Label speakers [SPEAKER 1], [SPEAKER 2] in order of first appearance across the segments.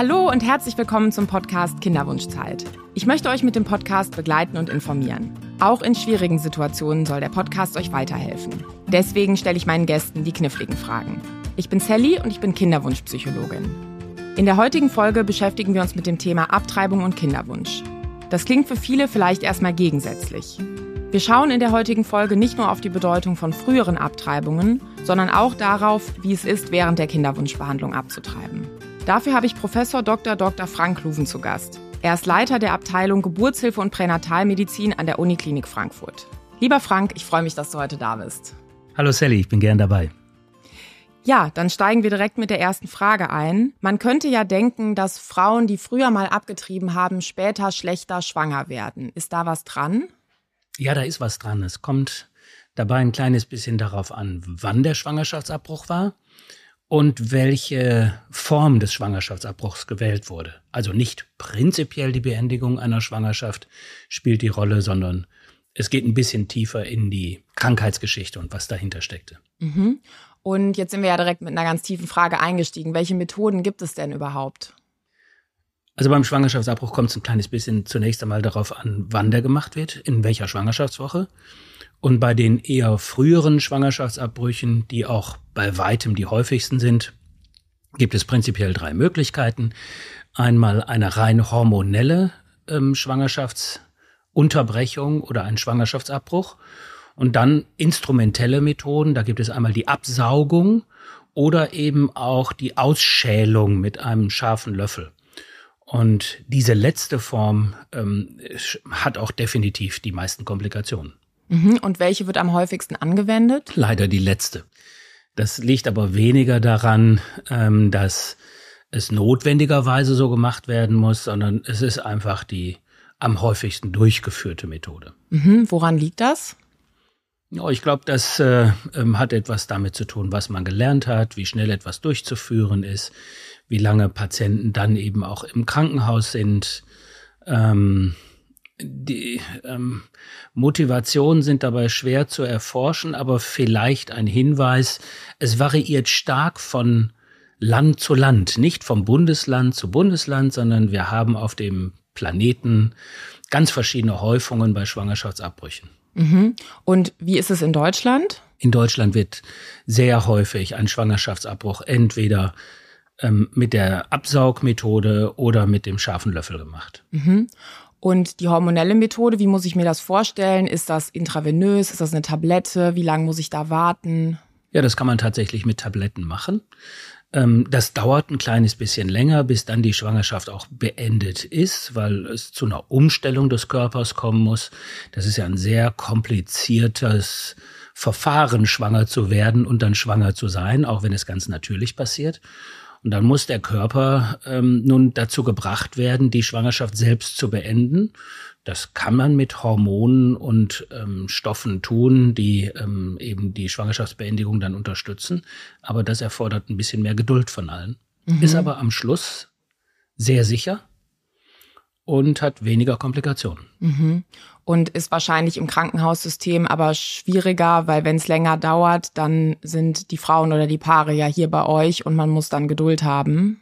[SPEAKER 1] Hallo und herzlich willkommen zum Podcast Kinderwunschzeit. Ich möchte euch mit dem Podcast begleiten und informieren. Auch in schwierigen Situationen soll der Podcast euch weiterhelfen. Deswegen stelle ich meinen Gästen die kniffligen Fragen. Ich bin Sally und ich bin Kinderwunschpsychologin. In der heutigen Folge beschäftigen wir uns mit dem Thema Abtreibung und Kinderwunsch. Das klingt für viele vielleicht erstmal gegensätzlich. Wir schauen in der heutigen Folge nicht nur auf die Bedeutung von früheren Abtreibungen, sondern auch darauf, wie es ist, während der Kinderwunschbehandlung abzutreiben. Dafür habe ich Professor Dr. Dr. Frank Luven zu Gast. Er ist Leiter der Abteilung Geburtshilfe und Pränatalmedizin an der Uniklinik Frankfurt. Lieber Frank, ich freue mich, dass du heute da bist.
[SPEAKER 2] Hallo Sally, ich bin gern dabei.
[SPEAKER 1] Ja, dann steigen wir direkt mit der ersten Frage ein. Man könnte ja denken, dass Frauen, die früher mal abgetrieben haben, später schlechter schwanger werden. Ist da was dran?
[SPEAKER 2] Ja, da ist was dran. Es kommt dabei ein kleines bisschen darauf an, wann der Schwangerschaftsabbruch war und welche Form des Schwangerschaftsabbruchs gewählt wurde. Also nicht prinzipiell die Beendigung einer Schwangerschaft spielt die Rolle, sondern es geht ein bisschen tiefer in die Krankheitsgeschichte und was dahinter steckte.
[SPEAKER 1] Mhm. Und jetzt sind wir ja direkt mit einer ganz tiefen Frage eingestiegen. Welche Methoden gibt es denn überhaupt?
[SPEAKER 2] Also beim Schwangerschaftsabbruch kommt es ein kleines bisschen zunächst einmal darauf an, wann der gemacht wird, in welcher Schwangerschaftswoche. Und bei den eher früheren Schwangerschaftsabbrüchen, die auch bei weitem die häufigsten sind, gibt es prinzipiell drei Möglichkeiten. Einmal eine rein hormonelle ähm, Schwangerschaftsunterbrechung oder ein Schwangerschaftsabbruch. Und dann instrumentelle Methoden. Da gibt es einmal die Absaugung oder eben auch die Ausschälung mit einem scharfen Löffel. Und diese letzte Form ähm, hat auch definitiv die meisten Komplikationen.
[SPEAKER 1] Mhm. Und welche wird am häufigsten angewendet?
[SPEAKER 2] Leider die letzte. Das liegt aber weniger daran, ähm, dass es notwendigerweise so gemacht werden muss, sondern es ist einfach die am häufigsten durchgeführte Methode.
[SPEAKER 1] Mhm. Woran liegt das?
[SPEAKER 2] Ja, ich glaube, das äh, ähm, hat etwas damit zu tun, was man gelernt hat, wie schnell etwas durchzuführen ist, wie lange Patienten dann eben auch im Krankenhaus sind. Ähm, die ähm, Motivationen sind dabei schwer zu erforschen, aber vielleicht ein Hinweis, es variiert stark von Land zu Land, nicht vom Bundesland zu Bundesland, sondern wir haben auf dem Planeten ganz verschiedene Häufungen bei Schwangerschaftsabbrüchen.
[SPEAKER 1] Mhm. Und wie ist es in Deutschland?
[SPEAKER 2] In Deutschland wird sehr häufig ein Schwangerschaftsabbruch entweder ähm, mit der Absaugmethode oder mit dem scharfen Löffel gemacht.
[SPEAKER 1] Mhm. Und die hormonelle Methode, wie muss ich mir das vorstellen? Ist das intravenös? Ist das eine Tablette? Wie lange muss ich da warten?
[SPEAKER 2] Ja, das kann man tatsächlich mit Tabletten machen. Ähm, das dauert ein kleines bisschen länger, bis dann die Schwangerschaft auch beendet ist, weil es zu einer Umstellung des Körpers kommen muss. Das ist ja ein sehr kompliziertes Verfahren, schwanger zu werden und dann schwanger zu sein, auch wenn es ganz natürlich passiert. Und dann muss der Körper ähm, nun dazu gebracht werden, die Schwangerschaft selbst zu beenden. Das kann man mit Hormonen und ähm, Stoffen tun, die ähm, eben die Schwangerschaftsbeendigung dann unterstützen. Aber das erfordert ein bisschen mehr Geduld von allen. Mhm. Ist aber am Schluss sehr sicher und hat weniger Komplikationen.
[SPEAKER 1] Mhm. Und ist wahrscheinlich im Krankenhaussystem aber schwieriger, weil wenn es länger dauert, dann sind die Frauen oder die Paare ja hier bei euch und man muss dann Geduld haben.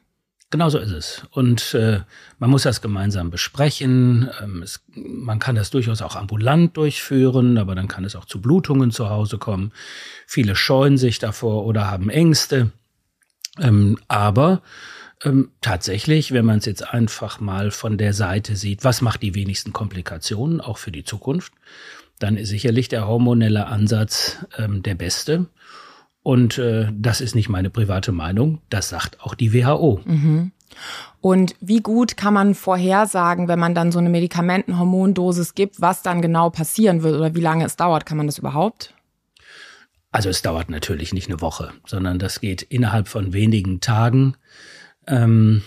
[SPEAKER 2] Genau so ist es. Und äh, man muss das gemeinsam besprechen. Ähm, es, man kann das durchaus auch ambulant durchführen, aber dann kann es auch zu Blutungen zu Hause kommen. Viele scheuen sich davor oder haben Ängste. Ähm, aber ähm, tatsächlich, wenn man es jetzt einfach mal von der Seite sieht, was macht die wenigsten Komplikationen, auch für die Zukunft, dann ist sicherlich der hormonelle Ansatz ähm, der beste. Und äh, das ist nicht meine private Meinung, das sagt auch die WHO.
[SPEAKER 1] Mhm. Und wie gut kann man vorhersagen, wenn man dann so eine Medikamentenhormondosis gibt, was dann genau passieren wird oder wie lange es dauert? Kann man das überhaupt?
[SPEAKER 2] Also es dauert natürlich nicht eine Woche, sondern das geht innerhalb von wenigen Tagen ähm,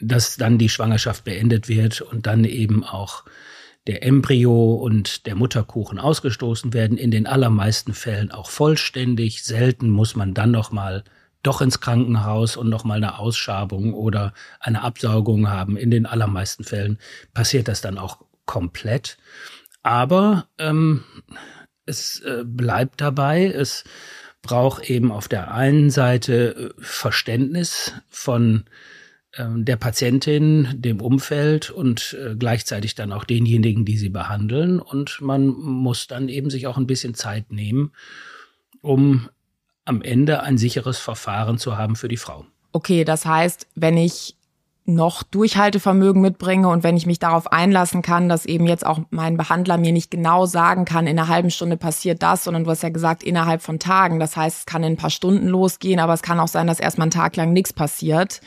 [SPEAKER 2] dass dann die Schwangerschaft beendet wird und dann eben auch der Embryo und der Mutterkuchen ausgestoßen werden, in den allermeisten Fällen auch vollständig. Selten muss man dann noch mal doch ins Krankenhaus und noch mal eine Ausschabung oder eine Absaugung haben. In den allermeisten Fällen passiert das dann auch komplett. Aber ähm, es äh, bleibt dabei, es braucht eben auf der einen Seite äh, Verständnis von ähm, der Patientin, dem Umfeld und äh, gleichzeitig dann auch denjenigen, die sie behandeln. Und man muss dann eben sich auch ein bisschen Zeit nehmen, um am Ende ein sicheres Verfahren zu haben für die Frau.
[SPEAKER 1] Okay, das heißt, wenn ich noch Durchhaltevermögen mitbringe und wenn ich mich darauf einlassen kann, dass eben jetzt auch mein Behandler mir nicht genau sagen kann, in einer halben Stunde passiert das, sondern du hast ja gesagt, innerhalb von Tagen. Das heißt, es kann in ein paar Stunden losgehen, aber es kann auch sein, dass erstmal einen Tag lang nichts passiert.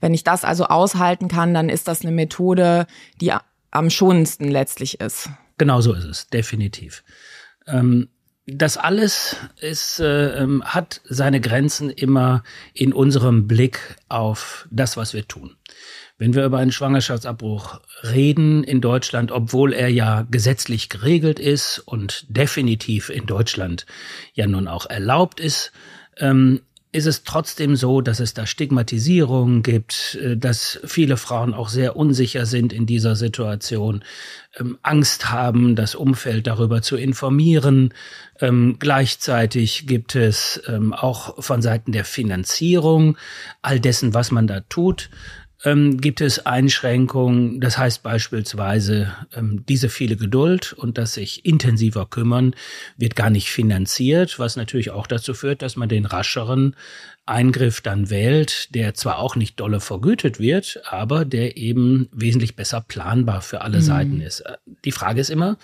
[SPEAKER 1] Wenn ich das also aushalten kann, dann ist das eine Methode, die am schonendsten letztlich ist.
[SPEAKER 2] Genau so ist es, definitiv. Ähm das alles ist, äh, ähm, hat seine Grenzen immer in unserem Blick auf das, was wir tun. Wenn wir über einen Schwangerschaftsabbruch reden in Deutschland, obwohl er ja gesetzlich geregelt ist und definitiv in Deutschland ja nun auch erlaubt ist, ähm, ist es trotzdem so, dass es da Stigmatisierungen gibt, äh, dass viele Frauen auch sehr unsicher sind in dieser Situation, ähm, Angst haben, das Umfeld darüber zu informieren. Ähm, gleichzeitig gibt es ähm, auch von Seiten der Finanzierung all dessen, was man da tut, ähm, gibt es Einschränkungen. Das heißt beispielsweise, ähm, diese viele Geduld und das sich intensiver kümmern wird gar nicht finanziert, was natürlich auch dazu führt, dass man den rascheren Eingriff dann wählt, der zwar auch nicht dolle vergütet wird, aber der eben wesentlich besser planbar für alle mhm. Seiten ist. Die Frage ist immer,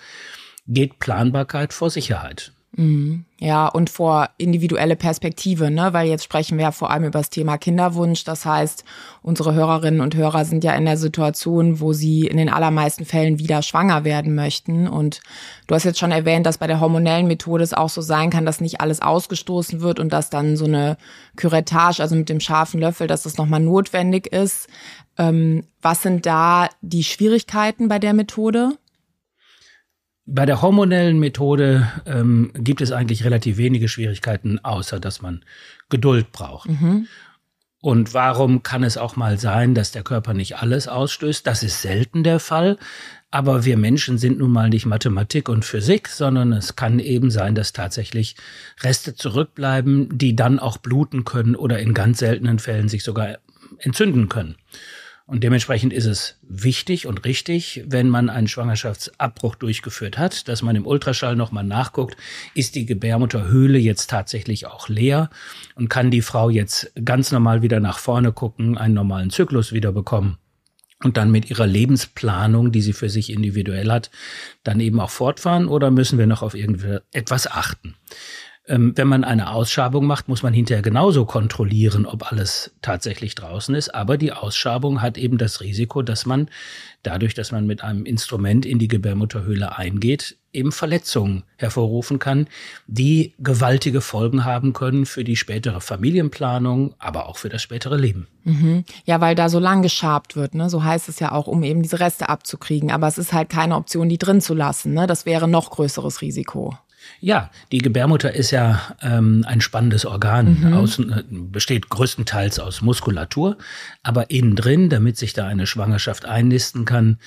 [SPEAKER 2] geht Planbarkeit vor Sicherheit?
[SPEAKER 1] Mhm. Ja, und vor individuelle Perspektive, ne? weil jetzt sprechen wir ja vor allem über das Thema Kinderwunsch. Das heißt, unsere Hörerinnen und Hörer sind ja in der Situation, wo sie in den allermeisten Fällen wieder schwanger werden möchten. Und du hast jetzt schon erwähnt, dass bei der hormonellen Methode es auch so sein kann, dass nicht alles ausgestoßen wird und dass dann so eine Curettage, also mit dem scharfen Löffel, dass das nochmal notwendig ist. Ähm, was sind da die Schwierigkeiten bei der Methode?
[SPEAKER 2] Bei der hormonellen Methode ähm, gibt es eigentlich relativ wenige Schwierigkeiten, außer dass man Geduld braucht. Mhm. Und warum kann es auch mal sein, dass der Körper nicht alles ausstößt? Das ist selten der Fall. Aber wir Menschen sind nun mal nicht Mathematik und Physik, sondern es kann eben sein, dass tatsächlich Reste zurückbleiben, die dann auch bluten können oder in ganz seltenen Fällen sich sogar entzünden können. Und dementsprechend ist es wichtig und richtig, wenn man einen Schwangerschaftsabbruch durchgeführt hat, dass man im Ultraschall nochmal nachguckt, ist die Gebärmutterhöhle jetzt tatsächlich auch leer und kann die Frau jetzt ganz normal wieder nach vorne gucken, einen normalen Zyklus wieder bekommen und dann mit ihrer Lebensplanung, die sie für sich individuell hat, dann eben auch fortfahren oder müssen wir noch auf irgendetwas achten? Ähm, wenn man eine Ausschabung macht, muss man hinterher genauso kontrollieren, ob alles tatsächlich draußen ist. Aber die Ausschabung hat eben das Risiko, dass man dadurch, dass man mit einem Instrument in die Gebärmutterhöhle eingeht, eben Verletzungen hervorrufen kann, die gewaltige Folgen haben können für die spätere Familienplanung, aber auch für das spätere Leben.
[SPEAKER 1] Mhm. Ja, weil da so lang geschabt wird, ne? so heißt es ja auch, um eben diese Reste abzukriegen. Aber es ist halt keine Option, die drin zu lassen. Ne? Das wäre noch größeres Risiko.
[SPEAKER 2] Ja, die Gebärmutter ist ja ähm, ein spannendes Organ, mhm. Außen, äh, besteht größtenteils aus Muskulatur, aber innen drin, damit sich da eine Schwangerschaft einnisten kann,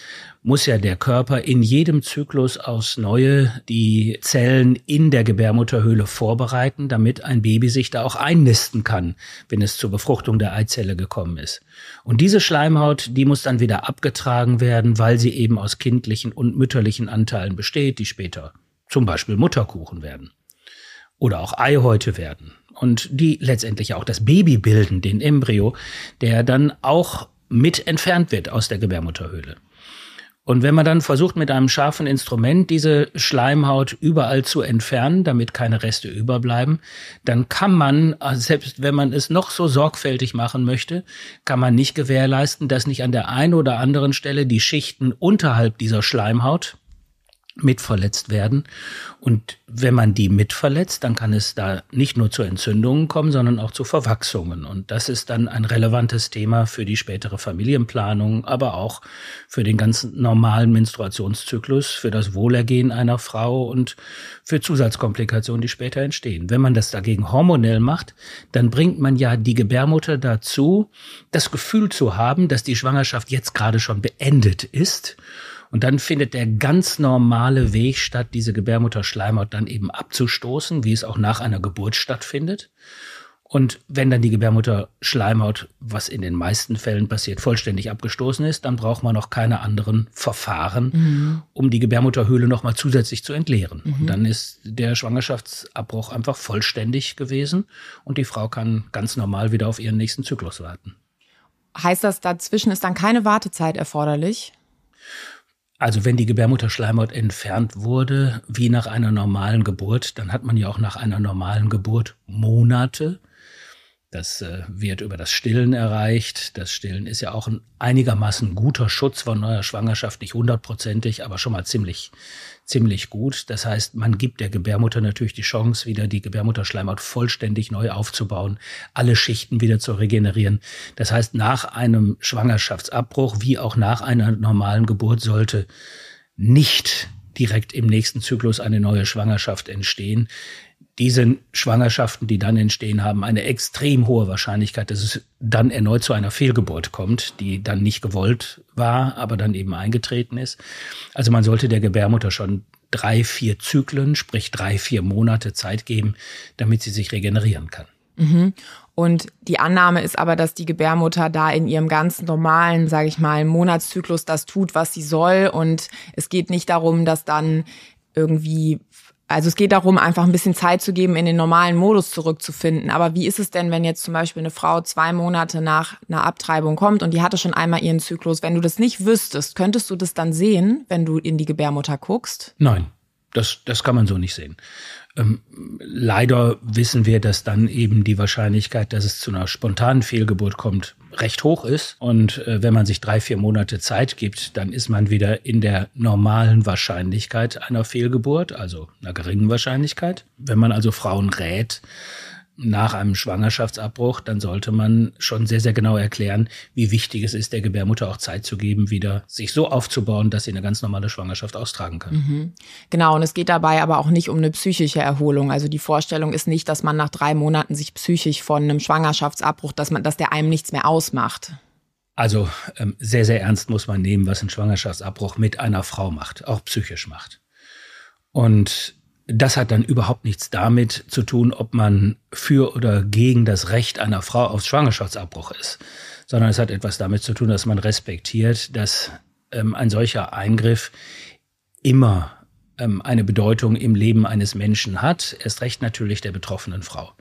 [SPEAKER 2] muss ja der Körper in jedem Zyklus aus neue die Zellen in der Gebärmutterhöhle vorbereiten, damit ein Baby sich da auch einnisten kann, wenn es zur Befruchtung der Eizelle gekommen ist. Und diese Schleimhaut, die muss dann wieder abgetragen werden, weil sie eben aus kindlichen und mütterlichen Anteilen besteht, die später zum Beispiel Mutterkuchen werden oder auch Eihäute werden und die letztendlich auch das Baby bilden, den Embryo, der dann auch mit entfernt wird aus der Gebärmutterhöhle. Und wenn man dann versucht, mit einem scharfen Instrument diese Schleimhaut überall zu entfernen, damit keine Reste überbleiben, dann kann man, selbst wenn man es noch so sorgfältig machen möchte, kann man nicht gewährleisten, dass nicht an der einen oder anderen Stelle die Schichten unterhalb dieser Schleimhaut mitverletzt werden. Und wenn man die mitverletzt, dann kann es da nicht nur zu Entzündungen kommen, sondern auch zu Verwachsungen. Und das ist dann ein relevantes Thema für die spätere Familienplanung, aber auch für den ganzen normalen Menstruationszyklus, für das Wohlergehen einer Frau und für Zusatzkomplikationen, die später entstehen. Wenn man das dagegen hormonell macht, dann bringt man ja die Gebärmutter dazu, das Gefühl zu haben, dass die Schwangerschaft jetzt gerade schon beendet ist und dann findet der ganz normale Weg statt, diese Gebärmutterschleimhaut dann eben abzustoßen, wie es auch nach einer Geburt stattfindet. Und wenn dann die Gebärmutterschleimhaut, was in den meisten Fällen passiert, vollständig abgestoßen ist, dann braucht man noch keine anderen Verfahren, mhm. um die Gebärmutterhöhle nochmal zusätzlich zu entleeren. Mhm. Und dann ist der Schwangerschaftsabbruch einfach vollständig gewesen und die Frau kann ganz normal wieder auf ihren nächsten Zyklus warten.
[SPEAKER 1] Heißt das, dazwischen ist dann keine Wartezeit erforderlich?
[SPEAKER 2] Also wenn die Gebärmutterschleimhaut entfernt wurde, wie nach einer normalen Geburt, dann hat man ja auch nach einer normalen Geburt Monate, das äh, wird über das Stillen erreicht. Das Stillen ist ja auch ein einigermaßen guter Schutz von neuer Schwangerschaft, nicht hundertprozentig, aber schon mal ziemlich, ziemlich gut. Das heißt, man gibt der Gebärmutter natürlich die Chance, wieder die Gebärmutterschleimhaut vollständig neu aufzubauen, alle Schichten wieder zu regenerieren. Das heißt, nach einem Schwangerschaftsabbruch wie auch nach einer normalen Geburt sollte nicht direkt im nächsten Zyklus eine neue Schwangerschaft entstehen diese Schwangerschaften, die dann entstehen, haben eine extrem hohe Wahrscheinlichkeit, dass es dann erneut zu einer Fehlgeburt kommt, die dann nicht gewollt war, aber dann eben eingetreten ist. Also man sollte der Gebärmutter schon drei, vier Zyklen, sprich drei, vier Monate Zeit geben, damit sie sich regenerieren kann.
[SPEAKER 1] Mhm. Und die Annahme ist aber, dass die Gebärmutter da in ihrem ganz normalen, sage ich mal, Monatszyklus das tut, was sie soll. Und es geht nicht darum, dass dann irgendwie also es geht darum, einfach ein bisschen Zeit zu geben, in den normalen Modus zurückzufinden. Aber wie ist es denn, wenn jetzt zum Beispiel eine Frau zwei Monate nach einer Abtreibung kommt und die hatte schon einmal ihren Zyklus? Wenn du das nicht wüsstest, könntest du das dann sehen, wenn du in die Gebärmutter guckst?
[SPEAKER 2] Nein, das, das kann man so nicht sehen. Ähm, leider wissen wir, dass dann eben die Wahrscheinlichkeit, dass es zu einer spontanen Fehlgeburt kommt, recht hoch ist. Und äh, wenn man sich drei, vier Monate Zeit gibt, dann ist man wieder in der normalen Wahrscheinlichkeit einer Fehlgeburt, also einer geringen Wahrscheinlichkeit. Wenn man also Frauen rät, nach einem Schwangerschaftsabbruch, dann sollte man schon sehr, sehr genau erklären, wie wichtig es ist, der Gebärmutter auch Zeit zu geben, wieder sich so aufzubauen, dass sie eine ganz normale Schwangerschaft austragen kann. Mhm.
[SPEAKER 1] Genau, und es geht dabei aber auch nicht um eine psychische Erholung. Also die Vorstellung ist nicht, dass man nach drei Monaten sich psychisch von einem Schwangerschaftsabbruch, dass man, dass der einem nichts mehr ausmacht.
[SPEAKER 2] Also ähm, sehr, sehr ernst muss man nehmen, was ein Schwangerschaftsabbruch mit einer Frau macht, auch psychisch macht. Und das hat dann überhaupt nichts damit zu tun, ob man für oder gegen das Recht einer Frau auf Schwangerschaftsabbruch ist, sondern es hat etwas damit zu tun, dass man respektiert, dass ähm, ein solcher Eingriff immer ähm, eine Bedeutung im Leben eines Menschen hat, erst recht natürlich der betroffenen Frau.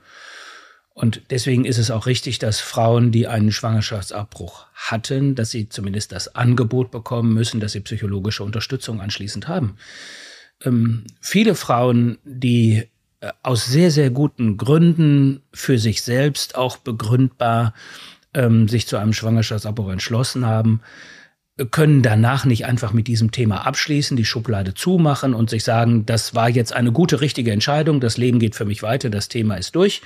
[SPEAKER 2] Und deswegen ist es auch richtig, dass Frauen, die einen Schwangerschaftsabbruch hatten, dass sie zumindest das Angebot bekommen müssen, dass sie psychologische Unterstützung anschließend haben ähm, viele Frauen, die äh, aus sehr, sehr guten Gründen für sich selbst auch begründbar ähm, sich zu einem Schwangerschaftsabbruch entschlossen haben, können danach nicht einfach mit diesem Thema abschließen, die Schublade zumachen und sich sagen, das war jetzt eine gute, richtige Entscheidung, das Leben geht für mich weiter, das Thema ist durch,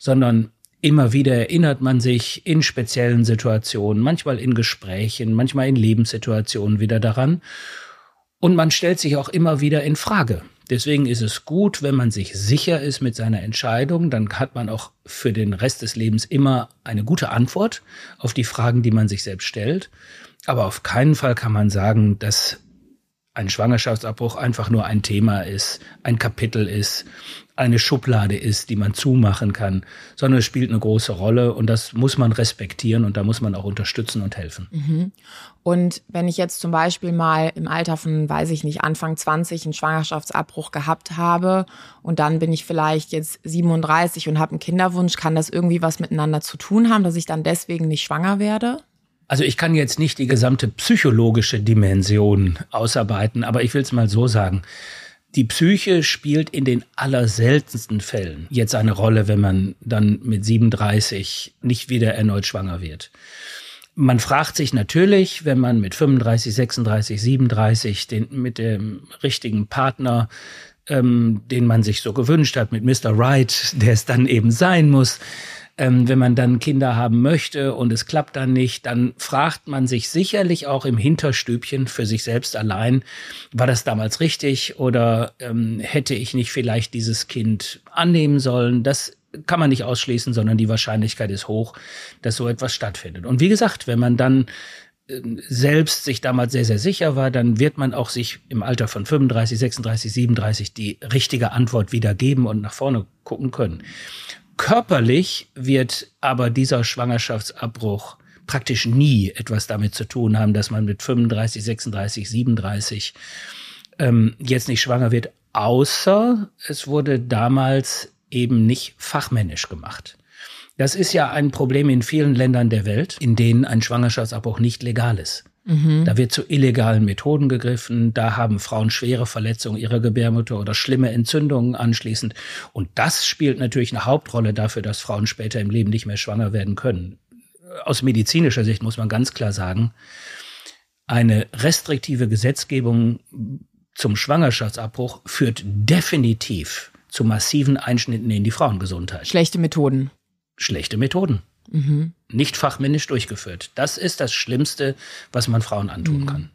[SPEAKER 2] sondern immer wieder erinnert man sich in speziellen Situationen, manchmal in Gesprächen, manchmal in Lebenssituationen wieder daran und man stellt sich auch immer wieder in Frage. Deswegen ist es gut, wenn man sich sicher ist mit seiner Entscheidung, dann hat man auch für den Rest des Lebens immer eine gute Antwort auf die Fragen, die man sich selbst stellt. Aber auf keinen Fall kann man sagen, dass ein Schwangerschaftsabbruch einfach nur ein Thema ist, ein Kapitel ist, eine Schublade ist, die man zumachen kann, sondern es spielt eine große Rolle und das muss man respektieren und da muss man auch unterstützen und helfen.
[SPEAKER 1] Mhm. Und wenn ich jetzt zum Beispiel mal im Alter von, weiß ich nicht, Anfang 20 einen Schwangerschaftsabbruch gehabt habe und dann bin ich vielleicht jetzt 37 und habe einen Kinderwunsch, kann das irgendwie was miteinander zu tun haben, dass ich dann deswegen nicht schwanger werde?
[SPEAKER 2] Also ich kann jetzt nicht die gesamte psychologische Dimension ausarbeiten, aber ich will es mal so sagen. Die Psyche spielt in den allerseltensten Fällen jetzt eine Rolle, wenn man dann mit 37 nicht wieder erneut schwanger wird. Man fragt sich natürlich, wenn man mit 35, 36, 37 den, mit dem richtigen Partner, ähm, den man sich so gewünscht hat, mit Mr. Right, der es dann eben sein muss, ähm, wenn man dann Kinder haben möchte und es klappt dann nicht, dann fragt man sich sicherlich auch im Hinterstübchen für sich selbst allein, war das damals richtig oder ähm, hätte ich nicht vielleicht dieses Kind annehmen sollen? Das kann man nicht ausschließen, sondern die Wahrscheinlichkeit ist hoch, dass so etwas stattfindet. Und wie gesagt, wenn man dann ähm, selbst sich damals sehr, sehr sicher war, dann wird man auch sich im Alter von 35, 36, 37 die richtige Antwort wieder geben und nach vorne gucken können. Körperlich wird aber dieser Schwangerschaftsabbruch praktisch nie etwas damit zu tun haben, dass man mit 35, 36, 37 ähm, jetzt nicht schwanger wird, außer es wurde damals eben nicht fachmännisch gemacht. Das ist ja ein Problem in vielen Ländern der Welt, in denen ein Schwangerschaftsabbruch nicht legal ist. Mhm. Da wird zu illegalen Methoden gegriffen, da haben Frauen schwere Verletzungen ihrer Gebärmutter oder schlimme Entzündungen anschließend. Und das spielt natürlich eine Hauptrolle dafür, dass Frauen später im Leben nicht mehr schwanger werden können. Aus medizinischer Sicht muss man ganz klar sagen, eine restriktive Gesetzgebung zum Schwangerschaftsabbruch führt definitiv zu massiven Einschnitten in die Frauengesundheit.
[SPEAKER 1] Schlechte Methoden.
[SPEAKER 2] Schlechte Methoden. Mhm. Nicht fachmännisch durchgeführt. Das ist das Schlimmste, was man Frauen antun mhm. kann.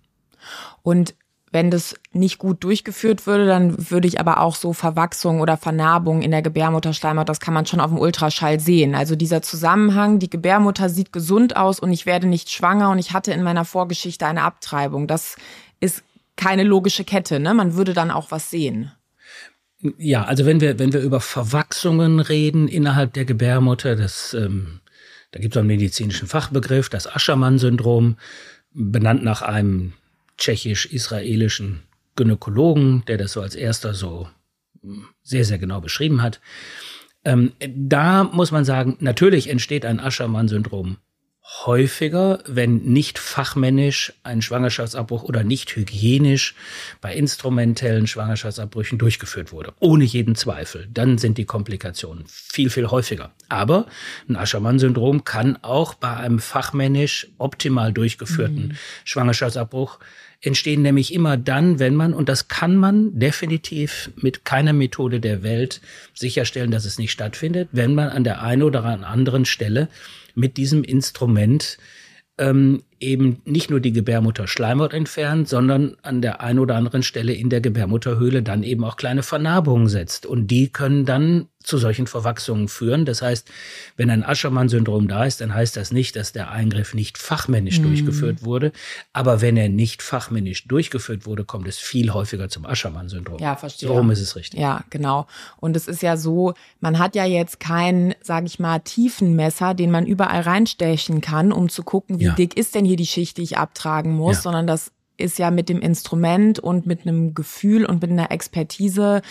[SPEAKER 1] Und wenn das nicht gut durchgeführt würde, dann würde ich aber auch so Verwachsung oder Vernarbung in der Gebärmutterschleimhaut, das kann man schon auf dem Ultraschall sehen. Also dieser Zusammenhang, die Gebärmutter sieht gesund aus und ich werde nicht schwanger und ich hatte in meiner Vorgeschichte eine Abtreibung. Das ist keine logische Kette, ne? Man würde dann auch was sehen.
[SPEAKER 2] Ja, also wenn wir, wenn wir über Verwachsungen reden innerhalb der Gebärmutter, das ähm, da gibt es einen medizinischen Fachbegriff, das Aschermann-Syndrom, benannt nach einem tschechisch-israelischen Gynäkologen, der das so als erster so hm, sehr, sehr genau beschrieben hat. Ähm, da muss man sagen, natürlich entsteht ein Aschermann-Syndrom häufiger, wenn nicht fachmännisch ein Schwangerschaftsabbruch oder nicht hygienisch bei instrumentellen Schwangerschaftsabbrüchen durchgeführt wurde. Ohne jeden Zweifel. Dann sind die Komplikationen viel, viel häufiger. Aber ein Aschermann-Syndrom kann auch bei einem fachmännisch optimal durchgeführten mhm. Schwangerschaftsabbruch entstehen nämlich immer dann, wenn man, und das kann man definitiv mit keiner Methode der Welt sicherstellen, dass es nicht stattfindet, wenn man an der einen oder anderen Stelle mit diesem Instrument ähm, eben nicht nur die Gebärmutter Schleimhaut entfernt, sondern an der einen oder anderen Stelle in der Gebärmutterhöhle dann eben auch kleine Vernarbungen setzt. Und die können dann zu solchen Verwachsungen führen. Das heißt, wenn ein Aschermann-Syndrom da ist, dann heißt das nicht, dass der Eingriff nicht fachmännisch mhm. durchgeführt wurde. Aber wenn er nicht fachmännisch durchgeführt wurde, kommt es viel häufiger zum Aschermann-Syndrom.
[SPEAKER 1] Ja, verstehe.
[SPEAKER 2] Warum ist es richtig?
[SPEAKER 1] Ja, genau. Und es ist ja so, man hat ja jetzt kein, sage ich mal, Tiefenmesser, den man überall reinstechen kann, um zu gucken, wie ja. dick ist denn hier die Schicht, die ich abtragen muss, ja. sondern das ist ja mit dem Instrument und mit einem Gefühl und mit einer Expertise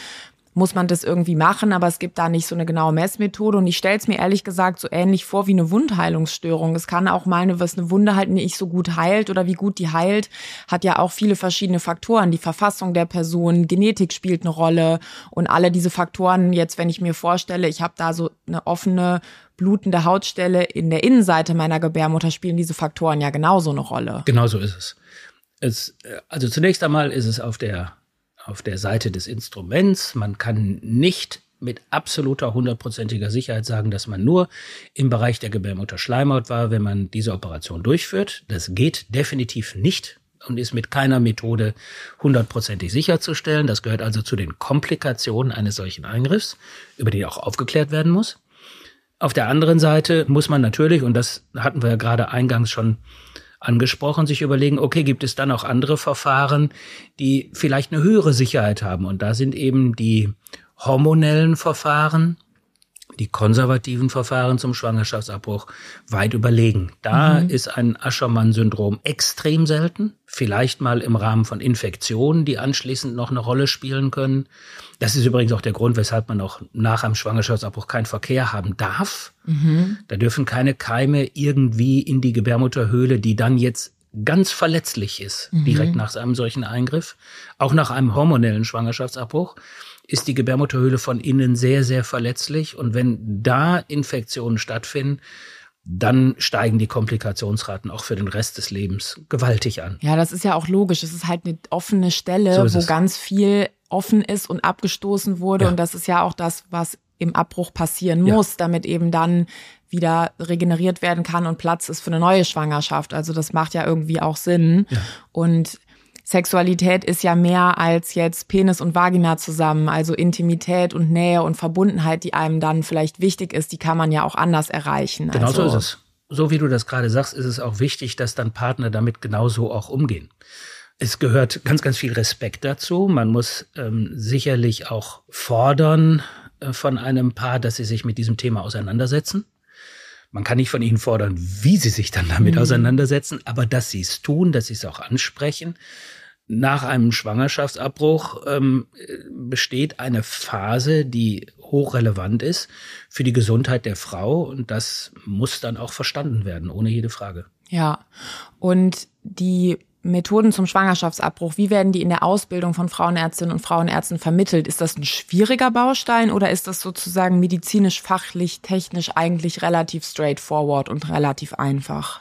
[SPEAKER 1] muss man das irgendwie machen, aber es gibt da nicht so eine genaue Messmethode. Und ich stelle es mir ehrlich gesagt so ähnlich vor wie eine Wundheilungsstörung. Es kann auch mal, was eine Wunde halt nicht so gut heilt oder wie gut die heilt, hat ja auch viele verschiedene Faktoren. Die Verfassung der Person, Genetik spielt eine Rolle und alle diese Faktoren, jetzt wenn ich mir vorstelle, ich habe da so eine offene blutende Hautstelle in der Innenseite meiner Gebärmutter, spielen diese Faktoren ja genauso eine Rolle.
[SPEAKER 2] Genauso ist es. es also zunächst einmal ist es auf der auf der Seite des Instruments. Man kann nicht mit absoluter hundertprozentiger Sicherheit sagen, dass man nur im Bereich der Gebärmutter Schleimhaut war, wenn man diese Operation durchführt. Das geht definitiv nicht und ist mit keiner Methode hundertprozentig sicherzustellen. Das gehört also zu den Komplikationen eines solchen Eingriffs, über die auch aufgeklärt werden muss. Auf der anderen Seite muss man natürlich, und das hatten wir ja gerade eingangs schon angesprochen, sich überlegen, okay, gibt es dann auch andere Verfahren, die vielleicht eine höhere Sicherheit haben? Und da sind eben die hormonellen Verfahren, die konservativen Verfahren zum Schwangerschaftsabbruch weit überlegen. Da mhm. ist ein Aschermann-Syndrom extrem selten, vielleicht mal im Rahmen von Infektionen, die anschließend noch eine Rolle spielen können. Das ist übrigens auch der Grund, weshalb man auch nach einem Schwangerschaftsabbruch keinen Verkehr haben darf. Mhm. Da dürfen keine Keime irgendwie in die Gebärmutterhöhle, die dann jetzt ganz verletzlich ist, mhm. direkt nach einem solchen Eingriff, auch nach einem hormonellen Schwangerschaftsabbruch ist die Gebärmutterhöhle von innen sehr, sehr verletzlich. Und wenn da Infektionen stattfinden, dann steigen die Komplikationsraten auch für den Rest des Lebens gewaltig an.
[SPEAKER 1] Ja, das ist ja auch logisch. Es ist halt eine offene Stelle, so wo ganz viel offen ist und abgestoßen wurde. Ja. Und das ist ja auch das, was im Abbruch passieren muss, ja. damit eben dann wieder regeneriert werden kann und Platz ist für eine neue Schwangerschaft. Also das macht ja irgendwie auch Sinn. Ja. Und Sexualität ist ja mehr als jetzt Penis und Vagina zusammen. Also Intimität und Nähe und Verbundenheit, die einem dann vielleicht wichtig ist, die kann man ja auch anders erreichen.
[SPEAKER 2] Genau
[SPEAKER 1] also,
[SPEAKER 2] so ist es. So wie du das gerade sagst, ist es auch wichtig, dass dann Partner damit genauso auch umgehen. Es gehört ganz, ganz viel Respekt dazu. Man muss ähm, sicherlich auch fordern, äh, von einem Paar, dass sie sich mit diesem Thema auseinandersetzen. Man kann nicht von ihnen fordern, wie sie sich dann damit mhm. auseinandersetzen, aber dass sie es tun, dass sie es auch ansprechen. Nach einem Schwangerschaftsabbruch ähm, besteht eine Phase, die hochrelevant ist für die Gesundheit der Frau und das muss dann auch verstanden werden, ohne jede Frage.
[SPEAKER 1] Ja, und die Methoden zum Schwangerschaftsabbruch, wie werden die in der Ausbildung von Frauenärztinnen und Frauenärzten vermittelt? Ist das ein schwieriger Baustein oder ist das sozusagen medizinisch, fachlich, technisch eigentlich relativ straightforward und relativ einfach?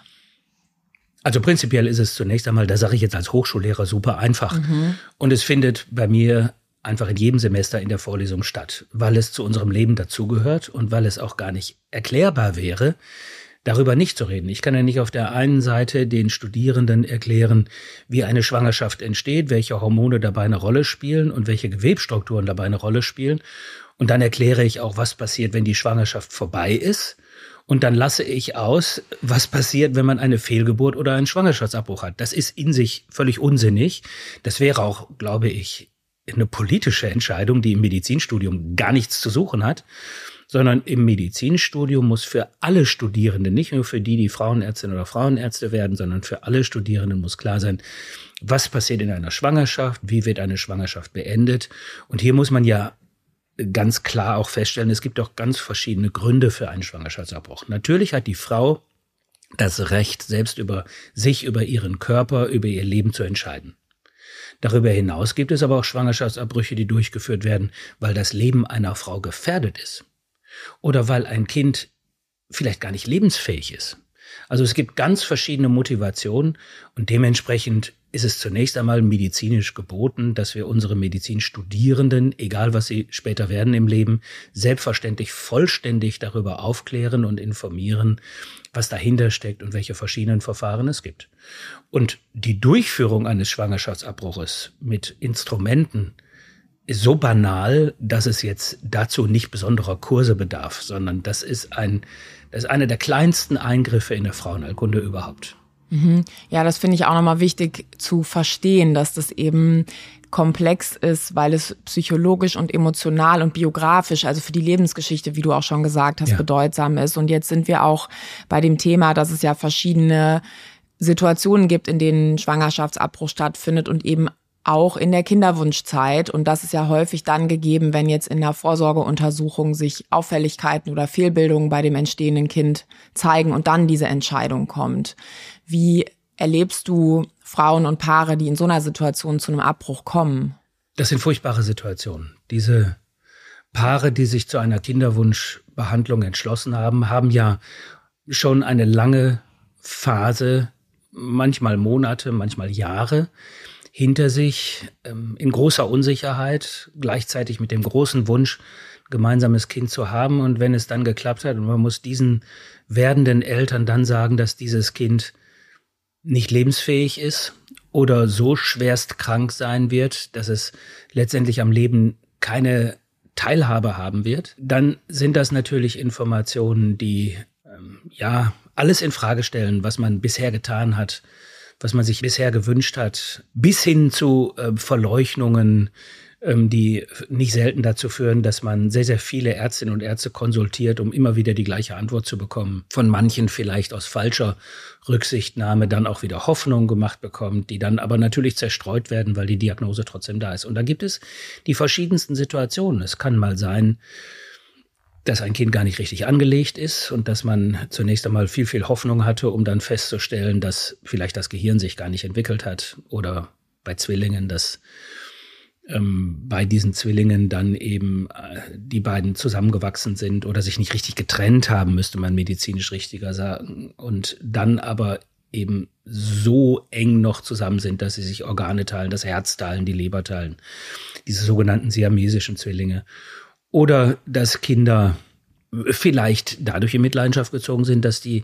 [SPEAKER 2] Also prinzipiell ist es zunächst einmal, da sage ich jetzt als Hochschullehrer super einfach. Mhm. Und es findet bei mir einfach in jedem Semester in der Vorlesung statt, weil es zu unserem Leben dazugehört und weil es auch gar nicht erklärbar wäre, darüber nicht zu reden. Ich kann ja nicht auf der einen Seite den Studierenden erklären, wie eine Schwangerschaft entsteht, welche Hormone dabei eine Rolle spielen und welche Gewebstrukturen dabei eine Rolle spielen. Und dann erkläre ich auch, was passiert, wenn die Schwangerschaft vorbei ist. Und dann lasse ich aus, was passiert, wenn man eine Fehlgeburt oder einen Schwangerschaftsabbruch hat. Das ist in sich völlig unsinnig. Das wäre auch, glaube ich, eine politische Entscheidung, die im Medizinstudium gar nichts zu suchen hat sondern im Medizinstudium muss für alle Studierenden, nicht nur für die, die Frauenärztin oder Frauenärzte werden, sondern für alle Studierenden muss klar sein, was passiert in einer Schwangerschaft, wie wird eine Schwangerschaft beendet. Und hier muss man ja ganz klar auch feststellen, es gibt auch ganz verschiedene Gründe für einen Schwangerschaftsabbruch. Natürlich hat die Frau das Recht, selbst über sich, über ihren Körper, über ihr Leben zu entscheiden. Darüber hinaus gibt es aber auch Schwangerschaftsabbrüche, die durchgeführt werden, weil das Leben einer Frau gefährdet ist oder weil ein Kind vielleicht gar nicht lebensfähig ist. Also es gibt ganz verschiedene Motivationen und dementsprechend ist es zunächst einmal medizinisch geboten, dass wir unsere Medizinstudierenden, egal was sie später werden im Leben, selbstverständlich vollständig darüber aufklären und informieren, was dahinter steckt und welche verschiedenen Verfahren es gibt. Und die Durchführung eines Schwangerschaftsabbruches mit Instrumenten, so banal, dass es jetzt dazu nicht besonderer Kurse bedarf, sondern das ist ein, das ist einer der kleinsten Eingriffe in der Frauenheilkunde überhaupt.
[SPEAKER 1] Mhm. Ja, das finde ich auch nochmal wichtig zu verstehen, dass das eben komplex ist, weil es psychologisch und emotional und biografisch, also für die Lebensgeschichte, wie du auch schon gesagt hast, ja. bedeutsam ist. Und jetzt sind wir auch bei dem Thema, dass es ja verschiedene Situationen gibt, in denen Schwangerschaftsabbruch stattfindet und eben auch in der Kinderwunschzeit. Und das ist ja häufig dann gegeben, wenn jetzt in der Vorsorgeuntersuchung sich Auffälligkeiten oder Fehlbildungen bei dem entstehenden Kind zeigen und dann diese Entscheidung kommt. Wie erlebst du Frauen und Paare, die in so einer Situation zu einem Abbruch kommen?
[SPEAKER 2] Das sind furchtbare Situationen. Diese Paare, die sich zu einer Kinderwunschbehandlung entschlossen haben, haben ja schon eine lange Phase, manchmal Monate, manchmal Jahre, hinter sich ähm, in großer Unsicherheit, gleichzeitig mit dem großen Wunsch, gemeinsames Kind zu haben. Und wenn es dann geklappt hat und man muss diesen werdenden Eltern dann sagen, dass dieses Kind nicht lebensfähig ist oder so schwerst krank sein wird, dass es letztendlich am Leben keine Teilhabe haben wird, dann sind das natürlich Informationen, die ähm, ja alles in Frage stellen, was man bisher getan hat, was man sich bisher gewünscht hat, bis hin zu äh, Verleugnungen, ähm, die nicht selten dazu führen, dass man sehr, sehr viele Ärztinnen und Ärzte konsultiert, um immer wieder die gleiche Antwort zu bekommen. Von manchen vielleicht aus falscher Rücksichtnahme dann auch wieder Hoffnung gemacht bekommt, die dann aber natürlich zerstreut werden, weil die Diagnose trotzdem da ist. Und da gibt es die verschiedensten Situationen. Es kann mal sein, dass ein Kind gar nicht richtig angelegt ist und dass man zunächst einmal viel, viel Hoffnung hatte, um dann festzustellen, dass vielleicht das Gehirn sich gar nicht entwickelt hat oder bei Zwillingen, dass ähm, bei diesen Zwillingen dann eben äh, die beiden zusammengewachsen sind oder sich nicht richtig getrennt haben, müsste man medizinisch richtiger sagen. Und dann aber eben so eng noch zusammen sind, dass sie sich Organe teilen, das Herz teilen, die Leber teilen. Diese sogenannten siamesischen Zwillinge. Oder dass Kinder vielleicht dadurch in Mitleidenschaft gezogen sind, dass die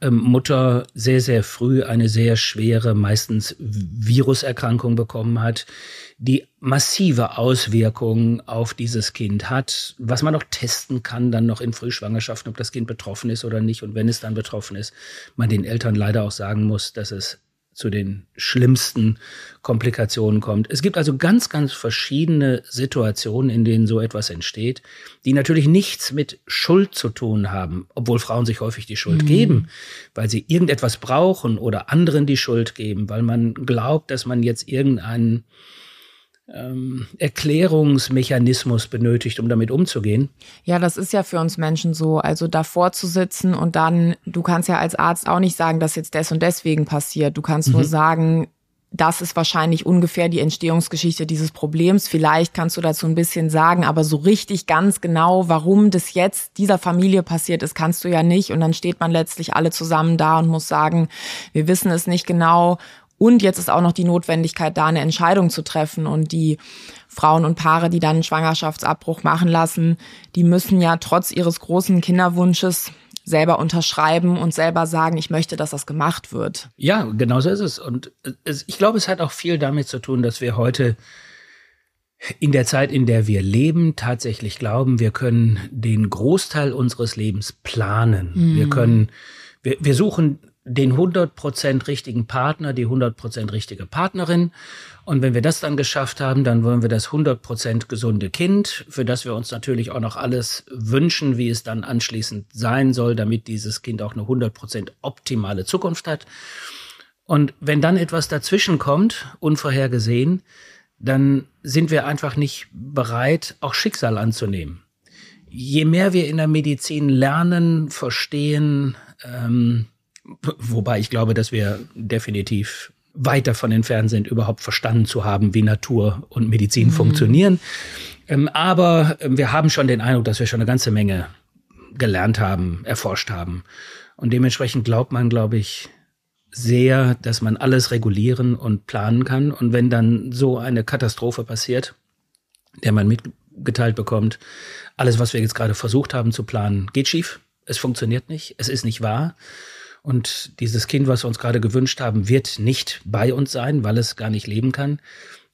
[SPEAKER 2] ähm, Mutter sehr, sehr früh eine sehr schwere, meistens Viruserkrankung bekommen hat, die massive Auswirkungen auf dieses Kind hat, was man noch testen kann, dann noch in Frühschwangerschaften, ob das Kind betroffen ist oder nicht. Und wenn es dann betroffen ist, man den Eltern leider auch sagen muss, dass es zu den schlimmsten Komplikationen kommt. Es gibt also ganz, ganz verschiedene Situationen, in denen so etwas entsteht, die natürlich nichts mit Schuld zu tun haben, obwohl Frauen sich häufig die Schuld mhm. geben, weil sie irgendetwas brauchen oder anderen die Schuld geben, weil man glaubt, dass man jetzt irgendeinen ähm, Erklärungsmechanismus benötigt, um damit umzugehen.
[SPEAKER 1] Ja, das ist ja für uns Menschen so. Also davor zu sitzen und dann, du kannst ja als Arzt auch nicht sagen, dass jetzt des und deswegen passiert. Du kannst mhm. nur sagen, das ist wahrscheinlich ungefähr die Entstehungsgeschichte dieses Problems. Vielleicht kannst du dazu ein bisschen sagen, aber so richtig ganz genau, warum das jetzt dieser Familie passiert ist, kannst du ja nicht. Und dann steht man letztlich alle zusammen da und muss sagen, wir wissen es nicht genau und jetzt ist auch noch die Notwendigkeit da, eine Entscheidung zu treffen. Und die Frauen und Paare, die dann einen Schwangerschaftsabbruch machen lassen, die müssen ja trotz ihres großen Kinderwunsches selber unterschreiben und selber sagen, ich möchte, dass das gemacht wird.
[SPEAKER 2] Ja, genau so ist es. Und ich glaube, es hat auch viel damit zu tun, dass wir heute in der Zeit, in der wir leben, tatsächlich glauben, wir können den Großteil unseres Lebens planen. Mhm. Wir können, wir, wir suchen den 100% richtigen Partner, die 100% richtige Partnerin. Und wenn wir das dann geschafft haben, dann wollen wir das 100% gesunde Kind, für das wir uns natürlich auch noch alles wünschen, wie es dann anschließend sein soll, damit dieses Kind auch eine 100% optimale Zukunft hat. Und wenn dann etwas dazwischen kommt, unvorhergesehen, dann sind wir einfach nicht bereit, auch Schicksal anzunehmen. Je mehr wir in der Medizin lernen, verstehen, ähm, Wobei ich glaube, dass wir definitiv weit davon entfernt sind, überhaupt verstanden zu haben, wie Natur und Medizin mhm. funktionieren. Ähm, aber ähm, wir haben schon den Eindruck, dass wir schon eine ganze Menge gelernt haben, erforscht haben. Und dementsprechend glaubt man, glaube ich, sehr, dass man alles regulieren und planen kann. Und wenn dann so eine Katastrophe passiert, der man mitgeteilt bekommt, alles, was wir jetzt gerade versucht haben zu planen, geht schief. Es funktioniert nicht. Es ist nicht wahr. Und dieses Kind, was wir uns gerade gewünscht haben, wird nicht bei uns sein, weil es gar nicht leben kann.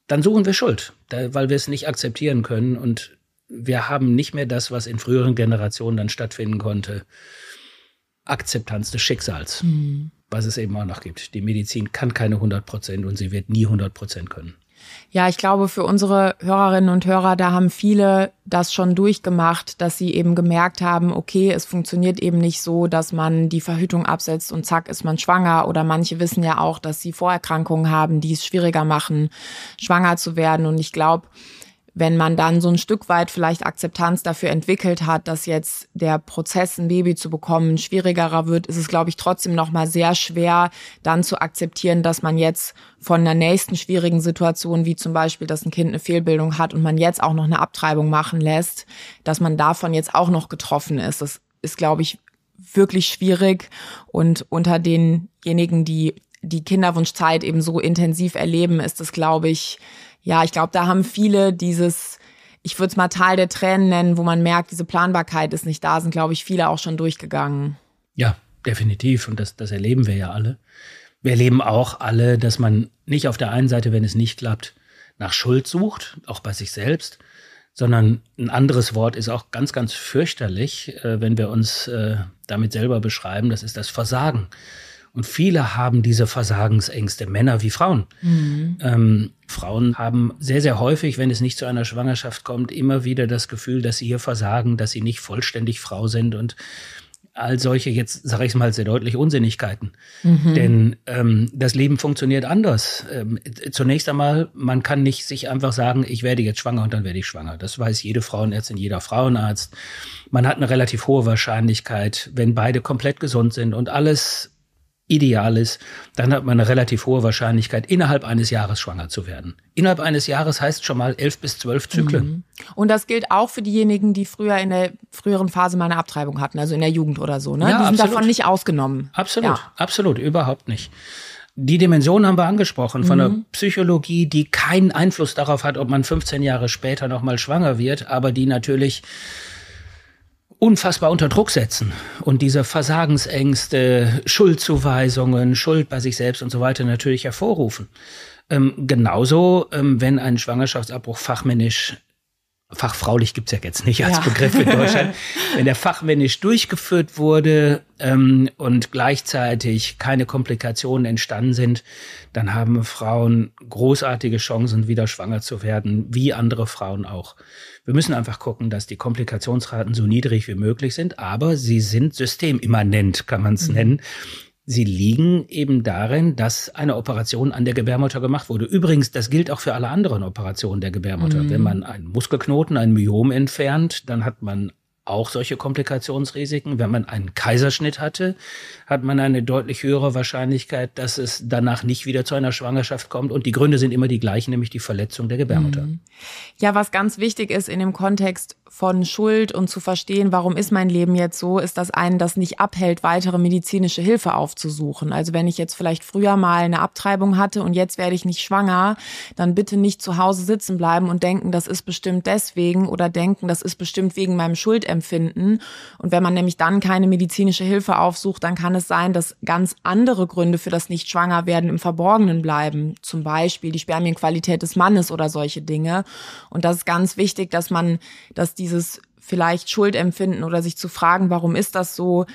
[SPEAKER 2] Dann suchen wir Schuld, weil wir es nicht akzeptieren können. Und wir haben nicht mehr das, was in früheren Generationen dann stattfinden konnte. Akzeptanz des Schicksals, mhm. was es eben auch noch gibt. Die Medizin kann keine 100 Prozent und sie wird nie 100 Prozent können.
[SPEAKER 1] Ja, ich glaube, für unsere Hörerinnen und Hörer, da haben viele das schon durchgemacht, dass sie eben gemerkt haben, okay, es funktioniert eben nicht so, dass man die Verhütung absetzt und zack ist man schwanger. Oder manche wissen ja auch, dass sie Vorerkrankungen haben, die es schwieriger machen, schwanger zu werden. Und ich glaube, wenn man dann so ein Stück weit vielleicht Akzeptanz dafür entwickelt hat, dass jetzt der Prozess, ein Baby zu bekommen, schwierigerer wird, ist es, glaube ich, trotzdem nochmal sehr schwer, dann zu akzeptieren, dass man jetzt von einer nächsten schwierigen Situation, wie zum Beispiel, dass ein Kind eine Fehlbildung hat und man jetzt auch noch eine Abtreibung machen lässt, dass man davon jetzt auch noch getroffen ist. Das ist, glaube ich, wirklich schwierig. Und unter denjenigen, die die Kinderwunschzeit eben so intensiv erleben, ist es, glaube ich, ja, ich glaube, da haben viele dieses, ich würde es mal Tal der Tränen nennen, wo man merkt, diese Planbarkeit ist nicht da, sind, glaube ich, viele auch schon durchgegangen.
[SPEAKER 2] Ja, definitiv. Und das, das erleben wir ja alle. Wir erleben auch alle, dass man nicht auf der einen Seite, wenn es nicht klappt, nach Schuld sucht, auch bei sich selbst, sondern ein anderes Wort ist auch ganz, ganz fürchterlich, äh, wenn wir uns äh, damit selber beschreiben, das ist das Versagen. Und viele haben diese Versagensängste, Männer wie Frauen. Mhm. Ähm, Frauen haben sehr, sehr häufig, wenn es nicht zu einer Schwangerschaft kommt, immer wieder das Gefühl, dass sie hier versagen, dass sie nicht vollständig Frau sind und all solche, jetzt sage ich es mal sehr deutlich, Unsinnigkeiten. Mhm. Denn ähm, das Leben funktioniert anders. Ähm, zunächst einmal, man kann nicht sich einfach sagen, ich werde jetzt schwanger und dann werde ich schwanger. Das weiß jede Frauenärztin, jeder Frauenarzt. Man hat eine relativ hohe Wahrscheinlichkeit, wenn beide komplett gesund sind und alles ideal ist, dann hat man eine relativ hohe Wahrscheinlichkeit, innerhalb eines Jahres schwanger zu werden. Innerhalb eines Jahres heißt schon mal elf bis zwölf Zyklen. Mhm.
[SPEAKER 1] Und das gilt auch für diejenigen, die früher in der früheren Phase mal eine Abtreibung hatten, also in der Jugend oder so. Ne? Ja, die sind absolut. davon nicht ausgenommen.
[SPEAKER 2] Absolut, ja. absolut, überhaupt nicht. Die Dimension haben wir angesprochen von mhm. der Psychologie, die keinen Einfluss darauf hat, ob man 15 Jahre später nochmal schwanger wird, aber die natürlich unfassbar unter Druck setzen und diese Versagensängste, Schuldzuweisungen, Schuld bei sich selbst und so weiter natürlich hervorrufen. Ähm, genauso, ähm, wenn ein Schwangerschaftsabbruch fachmännisch fachfraulich gibt's ja jetzt nicht als ja. Begriff in Deutschland, wenn der fachmännisch durchgeführt wurde ähm, und gleichzeitig keine Komplikationen entstanden sind, dann haben Frauen großartige Chancen, wieder schwanger zu werden, wie andere Frauen auch. Wir müssen einfach gucken, dass die Komplikationsraten so niedrig wie möglich sind, aber sie sind systemimmanent, kann man es mhm. nennen. Sie liegen eben darin, dass eine Operation an der Gebärmutter gemacht wurde. Übrigens, das gilt auch für alle anderen Operationen der Gebärmutter. Mhm. Wenn man einen Muskelknoten, ein Myom entfernt, dann hat man auch solche Komplikationsrisiken. Wenn man einen Kaiserschnitt hatte, hat man eine deutlich höhere Wahrscheinlichkeit, dass es danach nicht wieder zu einer Schwangerschaft kommt. Und die Gründe sind immer die gleichen, nämlich die Verletzung der Gebärmutter. Mhm.
[SPEAKER 1] Ja, was ganz wichtig ist in dem Kontext von Schuld und zu verstehen, warum ist mein Leben jetzt so, ist, dass einen das nicht abhält, weitere medizinische Hilfe aufzusuchen. Also wenn ich jetzt vielleicht früher mal eine Abtreibung hatte und jetzt werde ich nicht schwanger, dann bitte nicht zu Hause sitzen bleiben und denken, das ist bestimmt deswegen oder denken, das ist bestimmt wegen meinem Schuldempfinden. Und wenn man nämlich dann keine medizinische Hilfe aufsucht, dann kann es sein, dass ganz andere Gründe für das Nicht-Schwanger-Werden im Verborgenen bleiben. Zum Beispiel die Spermienqualität des Mannes oder solche Dinge. Und das ist ganz wichtig, dass man, dass die dieses vielleicht Schuldempfinden oder sich zu fragen, warum ist das so?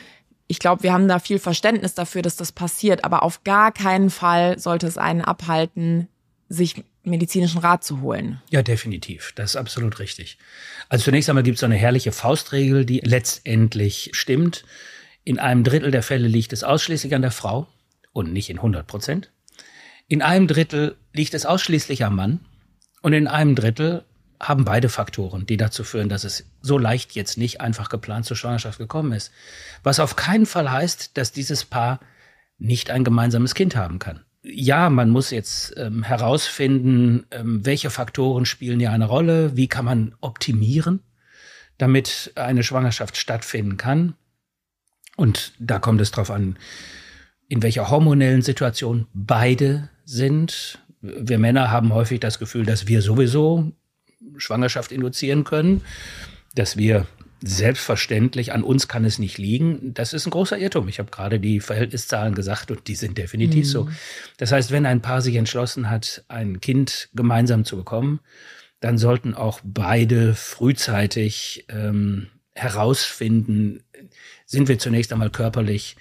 [SPEAKER 1] Ich glaube, wir haben da viel Verständnis dafür, dass das passiert, aber auf gar keinen Fall sollte es einen abhalten, sich medizinischen Rat zu holen.
[SPEAKER 2] Ja, definitiv. Das ist absolut richtig. Also zunächst einmal gibt es eine herrliche Faustregel, die letztendlich stimmt. In einem Drittel der Fälle liegt es ausschließlich an der Frau und nicht in 100 Prozent. In einem Drittel liegt es ausschließlich am Mann und in einem Drittel haben beide Faktoren, die dazu führen, dass es so leicht jetzt nicht einfach geplant zur Schwangerschaft gekommen ist. Was auf keinen Fall heißt, dass dieses Paar nicht ein gemeinsames Kind haben kann. Ja, man muss jetzt ähm, herausfinden, ähm, welche Faktoren spielen hier eine Rolle, wie kann man optimieren, damit eine Schwangerschaft stattfinden kann. Und da kommt es darauf an, in welcher hormonellen Situation beide sind. Wir Männer haben häufig das Gefühl, dass wir sowieso Schwangerschaft induzieren können, dass wir selbstverständlich an uns kann es nicht liegen. Das ist ein großer Irrtum. Ich habe gerade die Verhältniszahlen gesagt und die sind definitiv mhm. so. Das heißt, wenn ein Paar sich entschlossen hat, ein Kind gemeinsam zu bekommen, dann sollten auch beide frühzeitig ähm, herausfinden, sind wir zunächst einmal körperlich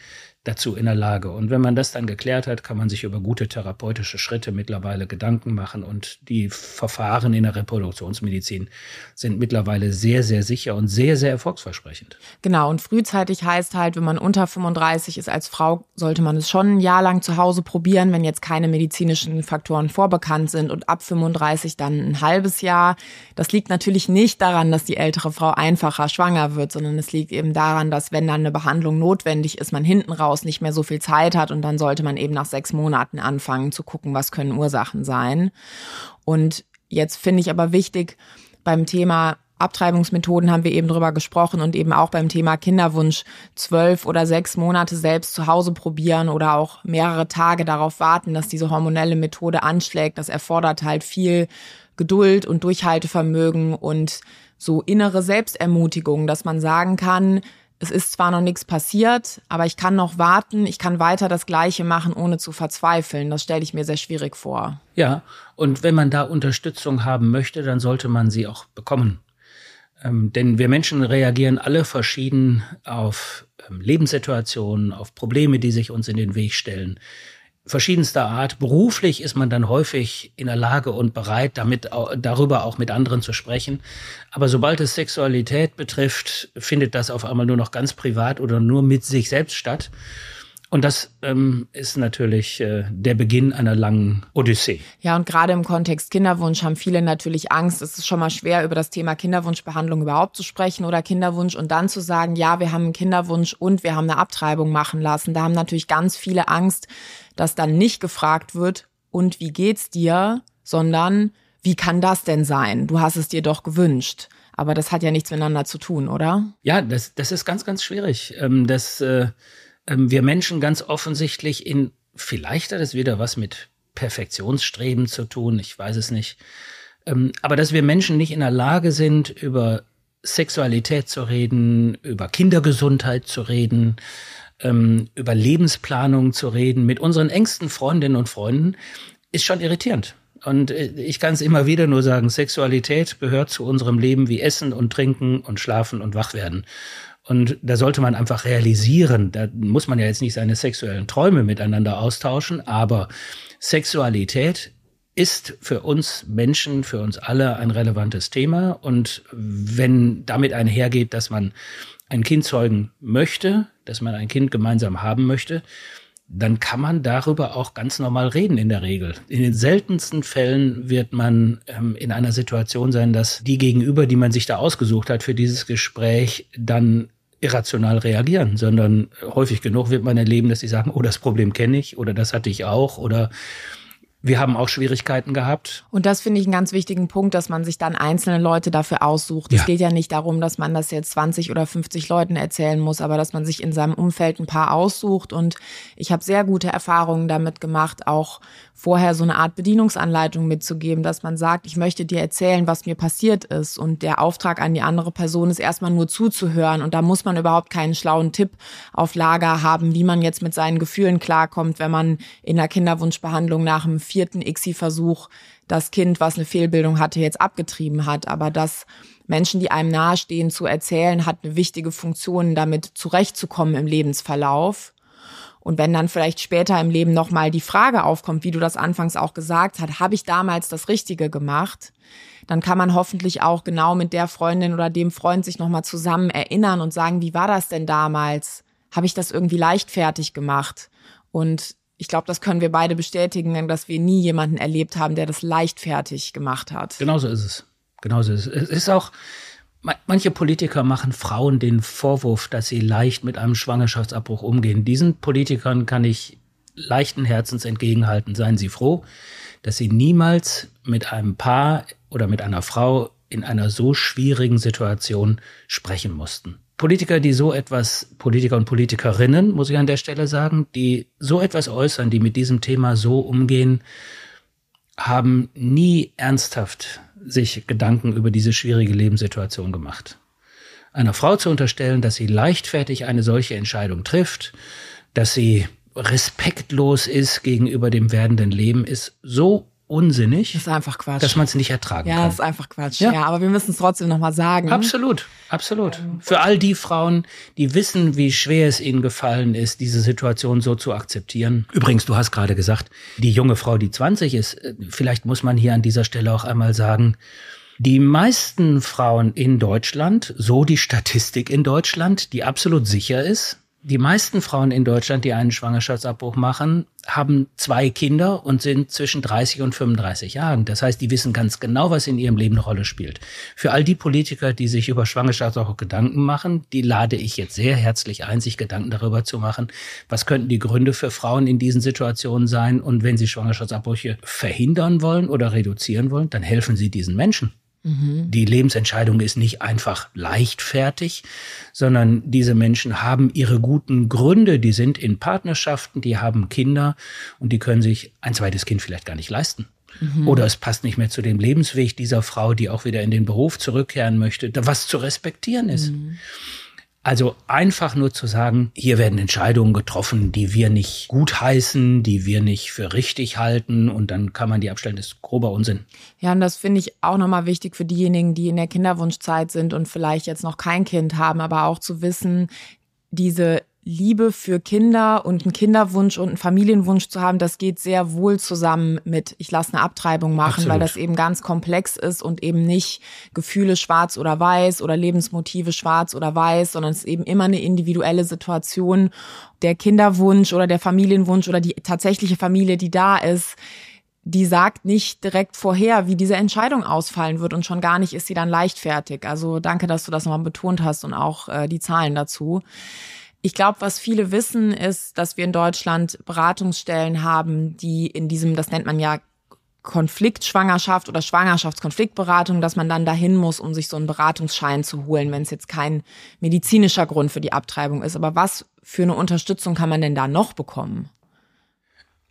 [SPEAKER 2] dazu in der Lage. Und wenn man das dann geklärt hat, kann man sich über gute therapeutische Schritte mittlerweile Gedanken machen. Und die Verfahren in der Reproduktionsmedizin sind mittlerweile sehr, sehr sicher und sehr, sehr erfolgsversprechend.
[SPEAKER 1] Genau. Und frühzeitig heißt halt, wenn man unter 35 ist als Frau, sollte man es schon ein Jahr lang zu Hause probieren, wenn jetzt keine medizinischen Faktoren vorbekannt sind. Und ab 35 dann ein halbes Jahr. Das liegt natürlich nicht daran, dass die ältere Frau einfacher schwanger wird, sondern es liegt eben daran, dass wenn dann eine Behandlung notwendig ist, man hinten raus Haus nicht mehr so viel Zeit hat und dann sollte man eben nach sechs Monaten anfangen zu gucken, was können Ursachen sein. Und jetzt finde ich aber wichtig beim Thema Abtreibungsmethoden haben wir eben drüber gesprochen und eben auch beim Thema Kinderwunsch zwölf oder sechs Monate selbst zu Hause probieren oder auch mehrere Tage darauf warten, dass diese hormonelle Methode anschlägt. Das erfordert halt viel Geduld und Durchhaltevermögen und so innere Selbstermutigung, dass man sagen kann, es ist zwar noch nichts passiert, aber ich kann noch warten, ich kann weiter das Gleiche machen, ohne zu verzweifeln. Das stelle ich mir sehr schwierig vor.
[SPEAKER 2] Ja, und wenn man da Unterstützung haben möchte, dann sollte man sie auch bekommen. Ähm, denn wir Menschen reagieren alle verschieden auf ähm, Lebenssituationen, auf Probleme, die sich uns in den Weg stellen verschiedenster Art. Beruflich ist man dann häufig in der Lage und bereit, damit darüber auch mit anderen zu sprechen. Aber sobald es Sexualität betrifft, findet das auf einmal nur noch ganz privat oder nur mit sich selbst statt. Und das ähm, ist natürlich äh, der Beginn einer langen Odyssee.
[SPEAKER 1] Ja, und gerade im Kontext Kinderwunsch haben viele natürlich Angst. Es ist schon mal schwer, über das Thema Kinderwunschbehandlung überhaupt zu sprechen oder Kinderwunsch und dann zu sagen, ja, wir haben einen Kinderwunsch und wir haben eine Abtreibung machen lassen. Da haben natürlich ganz viele Angst, dass dann nicht gefragt wird, und wie geht's dir, sondern wie kann das denn sein? Du hast es dir doch gewünscht. Aber das hat ja nichts miteinander zu tun, oder?
[SPEAKER 2] Ja, das, das ist ganz, ganz schwierig. Ähm, das äh wir Menschen ganz offensichtlich in, vielleicht hat es wieder was mit Perfektionsstreben zu tun, ich weiß es nicht, ähm, aber dass wir Menschen nicht in der Lage sind, über Sexualität zu reden, über Kindergesundheit zu reden, ähm, über Lebensplanung zu reden, mit unseren engsten Freundinnen und Freunden, ist schon irritierend. Und äh, ich kann es immer wieder nur sagen, Sexualität gehört zu unserem Leben wie Essen und Trinken und Schlafen und Wachwerden. Und da sollte man einfach realisieren, da muss man ja jetzt nicht seine sexuellen Träume miteinander austauschen, aber Sexualität ist für uns Menschen, für uns alle ein relevantes Thema. Und wenn damit einhergeht, dass man ein Kind zeugen möchte, dass man ein Kind gemeinsam haben möchte, dann kann man darüber auch ganz normal reden in der Regel. In den seltensten Fällen wird man ähm, in einer Situation sein, dass die Gegenüber, die man sich da ausgesucht hat für dieses Gespräch, dann irrational reagieren, sondern häufig genug wird man erleben, dass sie sagen, oh, das Problem kenne ich oder das hatte ich auch oder wir haben auch Schwierigkeiten gehabt.
[SPEAKER 1] Und das finde ich einen ganz wichtigen Punkt, dass man sich dann einzelne Leute dafür aussucht. Ja. Es geht ja nicht darum, dass man das jetzt 20 oder 50 Leuten erzählen muss, aber dass man sich in seinem Umfeld ein paar aussucht. Und ich habe sehr gute Erfahrungen damit gemacht, auch vorher so eine Art Bedienungsanleitung mitzugeben, dass man sagt, ich möchte dir erzählen, was mir passiert ist. Und der Auftrag an die andere Person ist erstmal nur zuzuhören. Und da muss man überhaupt keinen schlauen Tipp auf Lager haben, wie man jetzt mit seinen Gefühlen klarkommt, wenn man in der Kinderwunschbehandlung nach einem vierten ICSI-Versuch das Kind, was eine Fehlbildung hatte, jetzt abgetrieben hat. Aber das Menschen, die einem nahestehen, zu erzählen, hat eine wichtige Funktion, damit zurechtzukommen im Lebensverlauf. Und wenn dann vielleicht später im Leben nochmal die Frage aufkommt, wie du das anfangs auch gesagt hast, habe ich damals das Richtige gemacht? Dann kann man hoffentlich auch genau mit der Freundin oder dem Freund sich nochmal zusammen erinnern und sagen, wie war das denn damals? Habe ich das irgendwie leichtfertig gemacht? Und ich glaube, das können wir beide bestätigen, dass wir nie jemanden erlebt haben, der das leichtfertig gemacht hat.
[SPEAKER 2] Genauso ist es. Genauso ist es. Es ist auch, Manche Politiker machen Frauen den Vorwurf, dass sie leicht mit einem Schwangerschaftsabbruch umgehen. Diesen Politikern kann ich leichten Herzens entgegenhalten. Seien Sie froh, dass Sie niemals mit einem Paar oder mit einer Frau in einer so schwierigen Situation sprechen mussten. Politiker, die so etwas, Politiker und Politikerinnen, muss ich an der Stelle sagen, die so etwas äußern, die mit diesem Thema so umgehen, haben nie ernsthaft sich Gedanken über diese schwierige Lebenssituation gemacht. Einer Frau zu unterstellen, dass sie leichtfertig eine solche Entscheidung trifft, dass sie respektlos ist gegenüber dem werdenden Leben, ist so unsinnig.
[SPEAKER 1] Das ist einfach Quatsch.
[SPEAKER 2] Dass man es nicht ertragen
[SPEAKER 1] ja,
[SPEAKER 2] kann.
[SPEAKER 1] Ja, das ist einfach Quatsch. Ja, ja aber wir müssen es trotzdem nochmal sagen.
[SPEAKER 2] Absolut, absolut. Für all die Frauen, die wissen, wie schwer es ihnen gefallen ist, diese Situation so zu akzeptieren. Übrigens, du hast gerade gesagt, die junge Frau, die 20 ist, äh, vielleicht muss man hier an dieser Stelle auch einmal sagen, die meisten Frauen in Deutschland, so die Statistik in Deutschland, die absolut sicher ist, die meisten Frauen in Deutschland, die einen Schwangerschaftsabbruch machen, haben zwei Kinder und sind zwischen 30 und 35 Jahren. Das heißt, die wissen ganz genau, was in ihrem Leben eine Rolle spielt. Für all die Politiker, die sich über Schwangerschaftsabbruch Gedanken machen, die lade ich jetzt sehr herzlich ein, sich Gedanken darüber zu machen, was könnten die Gründe für Frauen in diesen Situationen sein. Und wenn sie Schwangerschaftsabbrüche verhindern wollen oder reduzieren wollen, dann helfen sie diesen Menschen. Mhm. Die Lebensentscheidung ist nicht einfach leichtfertig, sondern diese Menschen haben ihre guten Gründe, die sind in Partnerschaften, die haben Kinder und die können sich ein zweites Kind vielleicht gar nicht leisten. Mhm. Oder es passt nicht mehr zu dem Lebensweg dieser Frau, die auch wieder in den Beruf zurückkehren möchte, was zu respektieren ist. Mhm. Also einfach nur zu sagen, hier werden Entscheidungen getroffen, die wir nicht gut heißen, die wir nicht für richtig halten und dann kann man die abstellen, ist grober Unsinn.
[SPEAKER 1] Ja, und das finde ich auch nochmal wichtig für diejenigen, die in der Kinderwunschzeit sind und vielleicht jetzt noch kein Kind haben, aber auch zu wissen, diese Liebe für Kinder und einen Kinderwunsch und einen Familienwunsch zu haben, das geht sehr wohl zusammen mit, ich lasse eine Abtreibung machen, Absolut. weil das eben ganz komplex ist und eben nicht Gefühle schwarz oder weiß oder Lebensmotive schwarz oder weiß, sondern es ist eben immer eine individuelle Situation. Der Kinderwunsch oder der Familienwunsch oder die tatsächliche Familie, die da ist, die sagt nicht direkt vorher, wie diese Entscheidung ausfallen wird und schon gar nicht ist sie dann leichtfertig. Also danke, dass du das nochmal betont hast und auch äh, die Zahlen dazu. Ich glaube, was viele wissen, ist, dass wir in Deutschland Beratungsstellen haben, die in diesem, das nennt man ja Konfliktschwangerschaft oder Schwangerschaftskonfliktberatung, dass man dann dahin muss, um sich so einen Beratungsschein zu holen, wenn es jetzt kein medizinischer Grund für die Abtreibung ist. Aber was für eine Unterstützung kann man denn da noch bekommen?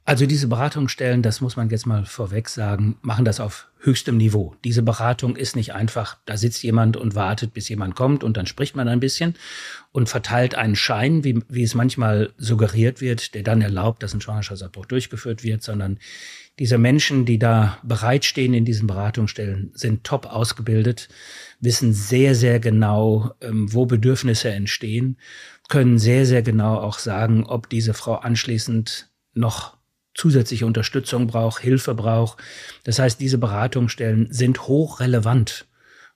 [SPEAKER 2] Also diese Beratungsstellen, das muss man jetzt mal vorweg sagen, machen das auf höchstem Niveau. Diese Beratung ist nicht einfach, da sitzt jemand und wartet, bis jemand kommt und dann spricht man ein bisschen und verteilt einen Schein, wie, wie es manchmal suggeriert wird, der dann erlaubt, dass ein Schwangerschaftsabbruch durchgeführt wird, sondern diese Menschen, die da bereitstehen in diesen Beratungsstellen, sind top ausgebildet, wissen sehr, sehr genau, ähm, wo Bedürfnisse entstehen, können sehr, sehr genau auch sagen, ob diese Frau anschließend noch zusätzliche Unterstützung braucht, Hilfe braucht. Das heißt, diese Beratungsstellen sind hochrelevant.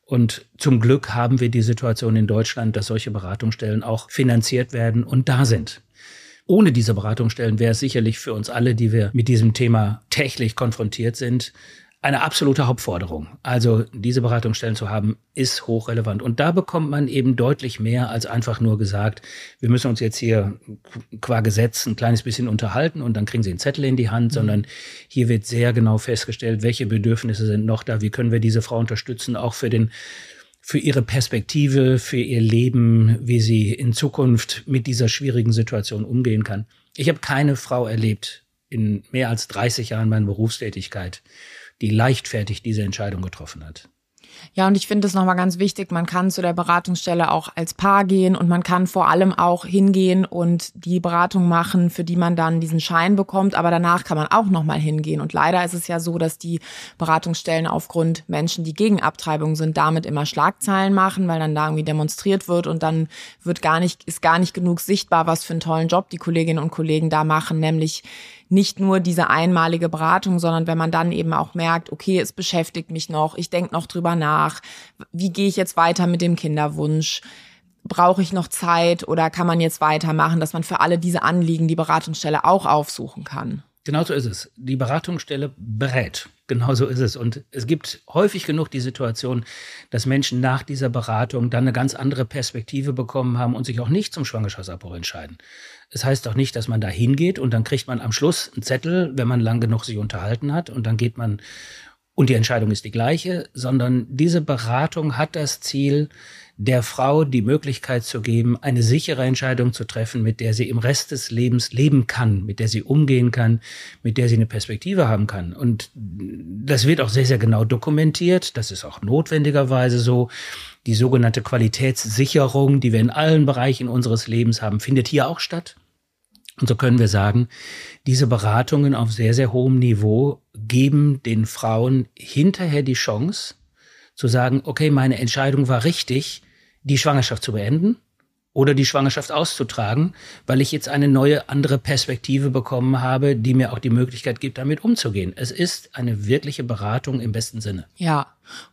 [SPEAKER 2] Und zum Glück haben wir die Situation in Deutschland, dass solche Beratungsstellen auch finanziert werden und da sind. Ohne diese Beratungsstellen wäre es sicherlich für uns alle, die wir mit diesem Thema täglich konfrontiert sind, eine absolute Hauptforderung. Also diese Beratungsstellen zu haben, ist hochrelevant. Und da bekommt man eben deutlich mehr als einfach nur gesagt, wir müssen uns jetzt hier qua Gesetz ein kleines bisschen unterhalten und dann kriegen Sie einen Zettel in die Hand, mhm. sondern hier wird sehr genau festgestellt, welche Bedürfnisse sind noch da, wie können wir diese Frau unterstützen, auch für den für ihre Perspektive, für ihr Leben, wie sie in Zukunft mit dieser schwierigen Situation umgehen kann. Ich habe keine Frau erlebt in mehr als 30 Jahren meiner Berufstätigkeit, die leichtfertig diese Entscheidung getroffen hat.
[SPEAKER 1] Ja, und ich finde es nochmal ganz wichtig, man kann zu der Beratungsstelle auch als Paar gehen und man kann vor allem auch hingehen und die Beratung machen, für die man dann diesen Schein bekommt, aber danach kann man auch nochmal hingehen. Und leider ist es ja so, dass die Beratungsstellen aufgrund Menschen, die gegen Abtreibung sind, damit immer Schlagzeilen machen, weil dann da irgendwie demonstriert wird und dann wird gar nicht, ist gar nicht genug sichtbar, was für einen tollen Job die Kolleginnen und Kollegen da machen, nämlich nicht nur diese einmalige Beratung, sondern wenn man dann eben auch merkt, okay, es beschäftigt mich noch, ich denke noch drüber nach, wie gehe ich jetzt weiter mit dem Kinderwunsch? Brauche ich noch Zeit oder kann man jetzt weitermachen, dass man für alle diese Anliegen die Beratungsstelle auch aufsuchen kann?
[SPEAKER 2] Genau so ist es. Die Beratungsstelle berät. Genau so ist es. Und es gibt häufig genug die Situation, dass Menschen nach dieser Beratung dann eine ganz andere Perspektive bekommen haben und sich auch nicht zum Schwangerschaftsabbruch entscheiden. Es heißt auch nicht, dass man da hingeht und dann kriegt man am Schluss einen Zettel, wenn man lang genug sich unterhalten hat und dann geht man und die Entscheidung ist die gleiche, sondern diese Beratung hat das Ziel, der Frau die Möglichkeit zu geben, eine sichere Entscheidung zu treffen, mit der sie im Rest des Lebens leben kann, mit der sie umgehen kann, mit der sie eine Perspektive haben kann. Und das wird auch sehr, sehr genau dokumentiert. Das ist auch notwendigerweise so. Die sogenannte Qualitätssicherung, die wir in allen Bereichen unseres Lebens haben, findet hier auch statt. Und so können wir sagen, diese Beratungen auf sehr, sehr hohem Niveau geben den Frauen hinterher die Chance zu sagen, okay, meine Entscheidung war richtig, die Schwangerschaft zu beenden oder die Schwangerschaft auszutragen, weil ich jetzt eine neue, andere Perspektive bekommen habe, die mir auch die Möglichkeit gibt, damit umzugehen. Es ist eine wirkliche Beratung im besten Sinne.
[SPEAKER 1] Ja,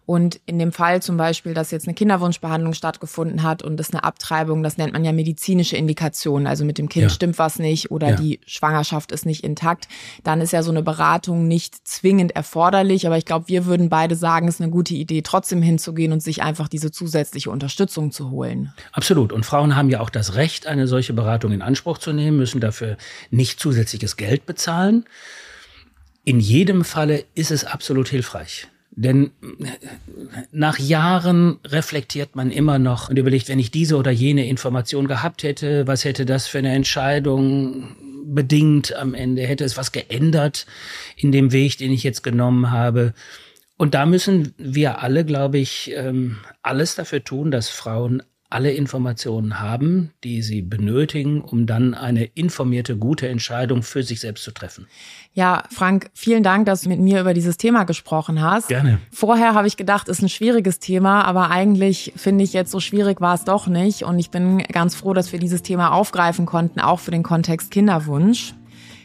[SPEAKER 1] und in dem Fall zum Beispiel, dass jetzt eine Kinderwunschbehandlung stattgefunden hat und das eine Abtreibung, das nennt man ja medizinische Indikation. Also mit dem Kind ja. stimmt was nicht oder ja. die Schwangerschaft ist nicht intakt. Dann ist ja so eine Beratung nicht zwingend erforderlich. Aber ich glaube, wir würden beide sagen, es ist eine gute Idee, trotzdem hinzugehen und sich einfach diese zusätzliche Unterstützung zu holen.
[SPEAKER 2] Absolut. Und Frauen haben ja auch das Recht, eine solche Beratung in Anspruch zu nehmen, müssen dafür nicht zusätzliches Geld bezahlen. In jedem Falle ist es absolut hilfreich. Denn nach Jahren reflektiert man immer noch und überlegt, wenn ich diese oder jene Information gehabt hätte, was hätte das für eine Entscheidung bedingt am Ende? Hätte es was geändert in dem Weg, den ich jetzt genommen habe? Und da müssen wir alle, glaube ich, ähm, alles dafür tun, dass Frauen alle Informationen haben, die sie benötigen, um dann eine informierte, gute Entscheidung für sich selbst zu treffen.
[SPEAKER 1] Ja, Frank, vielen Dank, dass du mit mir über dieses Thema gesprochen hast.
[SPEAKER 2] Gerne.
[SPEAKER 1] Vorher habe ich gedacht, ist ein schwieriges Thema, aber eigentlich finde ich jetzt so schwierig war es doch nicht. Und ich bin ganz froh, dass wir dieses Thema aufgreifen konnten, auch für den Kontext Kinderwunsch.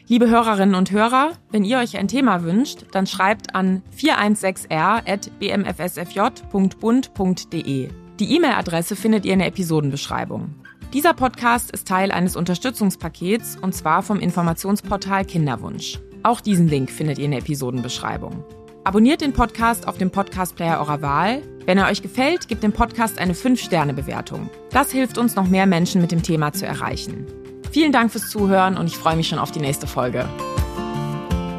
[SPEAKER 1] Liebe Hörerinnen und Hörer, wenn ihr euch ein Thema wünscht, dann schreibt an 416r.bmfsfj.bund.de. Die E-Mail-Adresse findet ihr in der Episodenbeschreibung. Dieser Podcast ist Teil eines Unterstützungspakets und zwar vom Informationsportal Kinderwunsch. Auch diesen Link findet ihr in der Episodenbeschreibung. Abonniert den Podcast auf dem Podcast-Player eurer Wahl. Wenn er euch gefällt, gebt dem Podcast eine 5-Sterne-Bewertung. Das hilft uns, noch mehr Menschen mit dem Thema zu erreichen. Vielen Dank fürs Zuhören und ich freue mich schon auf die nächste Folge.